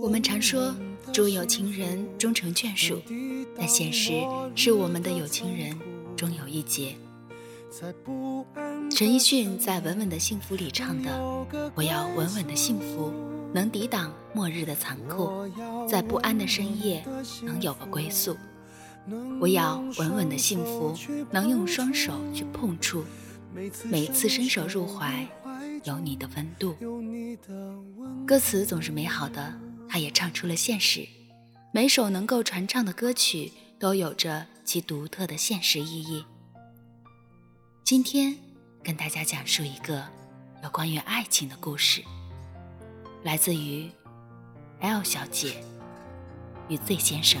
我们常说祝有情人终成眷属，但现实是我们的有情人终有一劫。陈奕迅在《稳稳的幸福》里唱的：“我要稳稳的幸福，能抵挡末日的残酷，在不安的深夜能有个归宿。”我要稳稳的幸福，能用双手去碰触，每次伸手入怀，有你的温度。歌词总是美好的，它也唱出了现实。每首能够传唱的歌曲，都有着其独特的现实意义。今天跟大家讲述一个有关于爱情的故事，来自于 L 小姐与 Z 先生。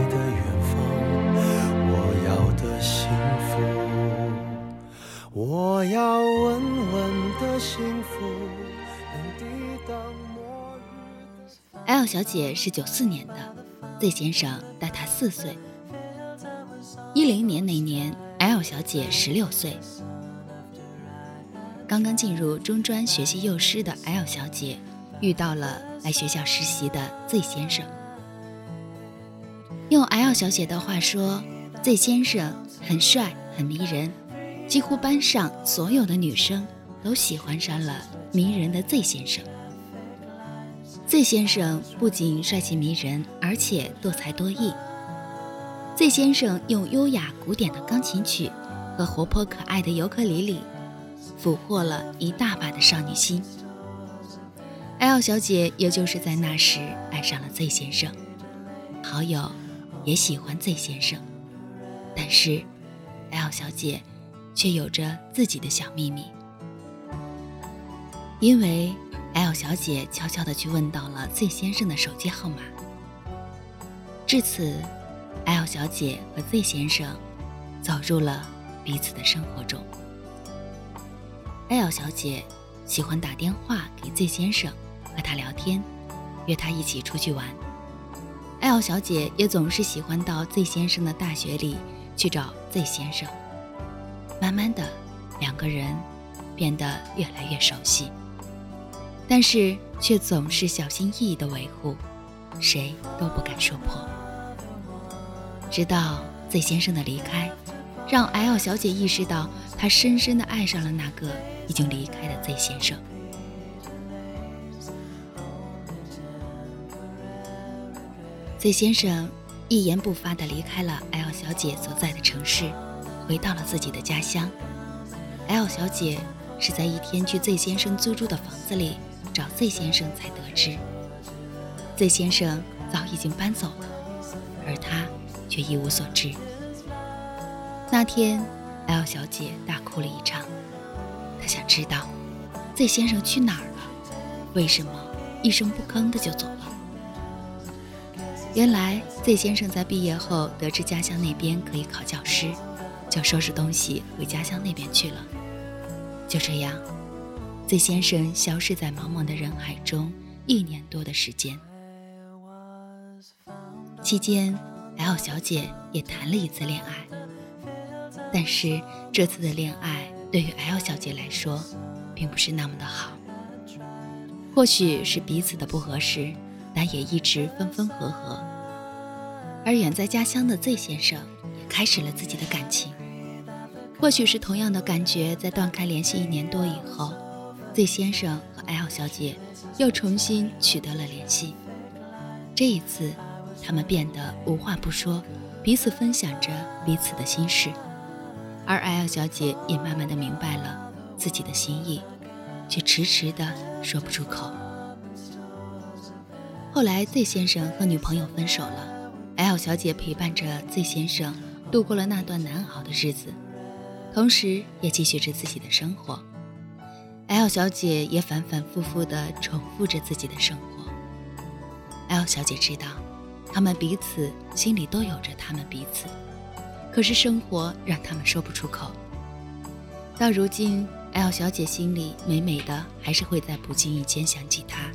小姐是九四年的，Z 先生大她四岁。一零年那年，L 小姐十六岁。刚刚进入中专学习幼师的 L 小姐，遇到了来学校实习的 Z 先生。用 L 小姐的话说，Z 先生很帅，很迷人。几乎班上所有的女生都喜欢上了迷人的 Z 先生。Z 先生不仅帅气迷人，而且多才多艺。Z 先生用优雅古典的钢琴曲和活泼可爱的尤克里里，俘获了一大把的少女心。L 小姐也就是在那时爱上了 Z 先生，好友也喜欢 Z 先生，但是 L 小姐。却有着自己的小秘密，因为 L 小姐悄悄地去问到了 Z 先生的手机号码。至此，L 小姐和 Z 先生走入了彼此的生活中。L 小姐喜欢打电话给 Z 先生，和他聊天，约他一起出去玩。L 小姐也总是喜欢到 Z 先生的大学里去找 Z 先生。慢慢的，两个人变得越来越熟悉，但是却总是小心翼翼的维护，谁都不敢说破。直到 Z 先生的离开，让 L 小姐意识到，她深深的爱上了那个已经离开的 Z 先生。Z 先生一言不发的离开了 L 小姐所在的城市。回到了自己的家乡，L 小姐是在一天去 Z 先生租住的房子里找 Z 先生才得知，Z 先生早已经搬走了，而他却一无所知。那天，L 小姐大哭了一场，她想知道 Z 先生去哪儿了，为什么一声不吭的就走了？原来，Z 先生在毕业后得知家乡那边可以考教师。就收拾东西回家乡那边去了。就这样，Z 先生消失在茫茫的人海中一年多的时间。期间，L 小姐也谈了一次恋爱，但是这次的恋爱对于 L 小姐来说，并不是那么的好。或许是彼此的不合适但也一直分分合合。而远在家乡的 Z 先生也开始了自己的感情。或许是同样的感觉，在断开联系一年多以后，Z 先生和 L 小姐又重新取得了联系。这一次，他们变得无话不说，彼此分享着彼此的心事。而 L 小姐也慢慢的明白了自己的心意，却迟迟的说不出口。后来，Z 先生和女朋友分手了，L 小姐陪伴着 Z 先生度过了那段难熬的日子。同时，也继续着自己的生活。L 小姐也反反复复地重复着自己的生活。L 小姐知道，他们彼此心里都有着他们彼此，可是生活让他们说不出口。到如今，L 小姐心里美美的还是会在不经意间想起他。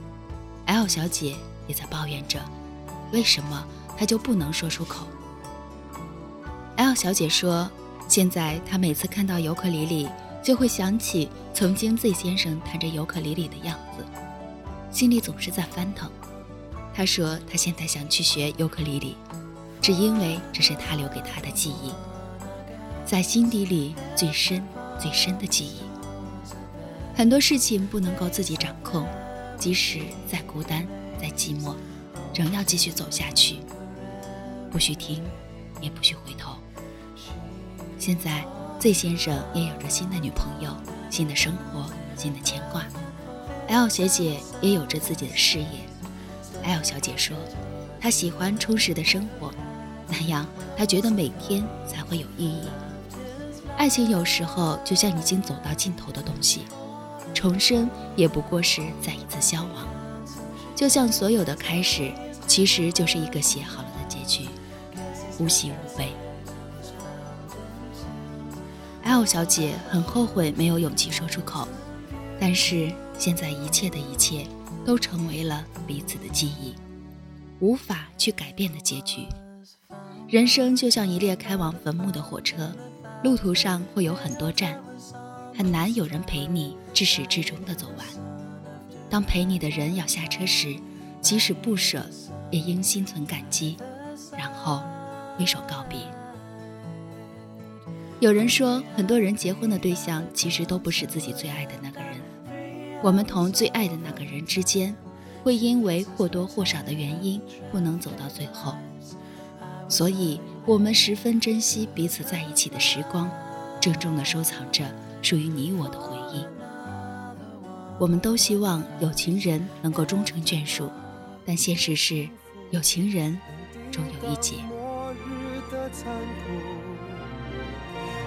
L 小姐也在抱怨着，为什么她就不能说出口？L 小姐说。现在她每次看到尤克里里，就会想起曾经 Z 先生弹着尤克里里的样子，心里总是在翻腾。他说他现在想去学尤克里里，只因为这是他留给他的记忆，在心底里最深最深的记忆。很多事情不能够自己掌控，即使再孤单再寂寞，仍要继续走下去，不许停，也不许回头。现在，Z 先生也有着新的女朋友、新的生活、新的牵挂。L 小姐也有着自己的事业。L 小姐说，她喜欢充实的生活，那样她觉得每天才会有意义。爱情有时候就像已经走到尽头的东西，重生也不过是再一次消亡。就像所有的开始，其实就是一个写好了的结局，无喜无悲。L 小姐很后悔没有勇气说出口，但是现在一切的一切都成为了彼此的记忆，无法去改变的结局。人生就像一列开往坟墓的火车，路途上会有很多站，很难有人陪你至始至终的走完。当陪你的人要下车时，即使不舍，也应心存感激，然后挥手告别。有人说，很多人结婚的对象其实都不是自己最爱的那个人。我们同最爱的那个人之间，会因为或多或少的原因不能走到最后，所以我们十分珍惜彼此在一起的时光，郑重地收藏着属于你我的回忆。我们都希望有情人能够终成眷属，但现实是，有情人终有一劫。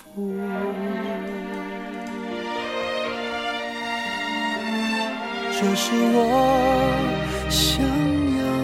就是我想要。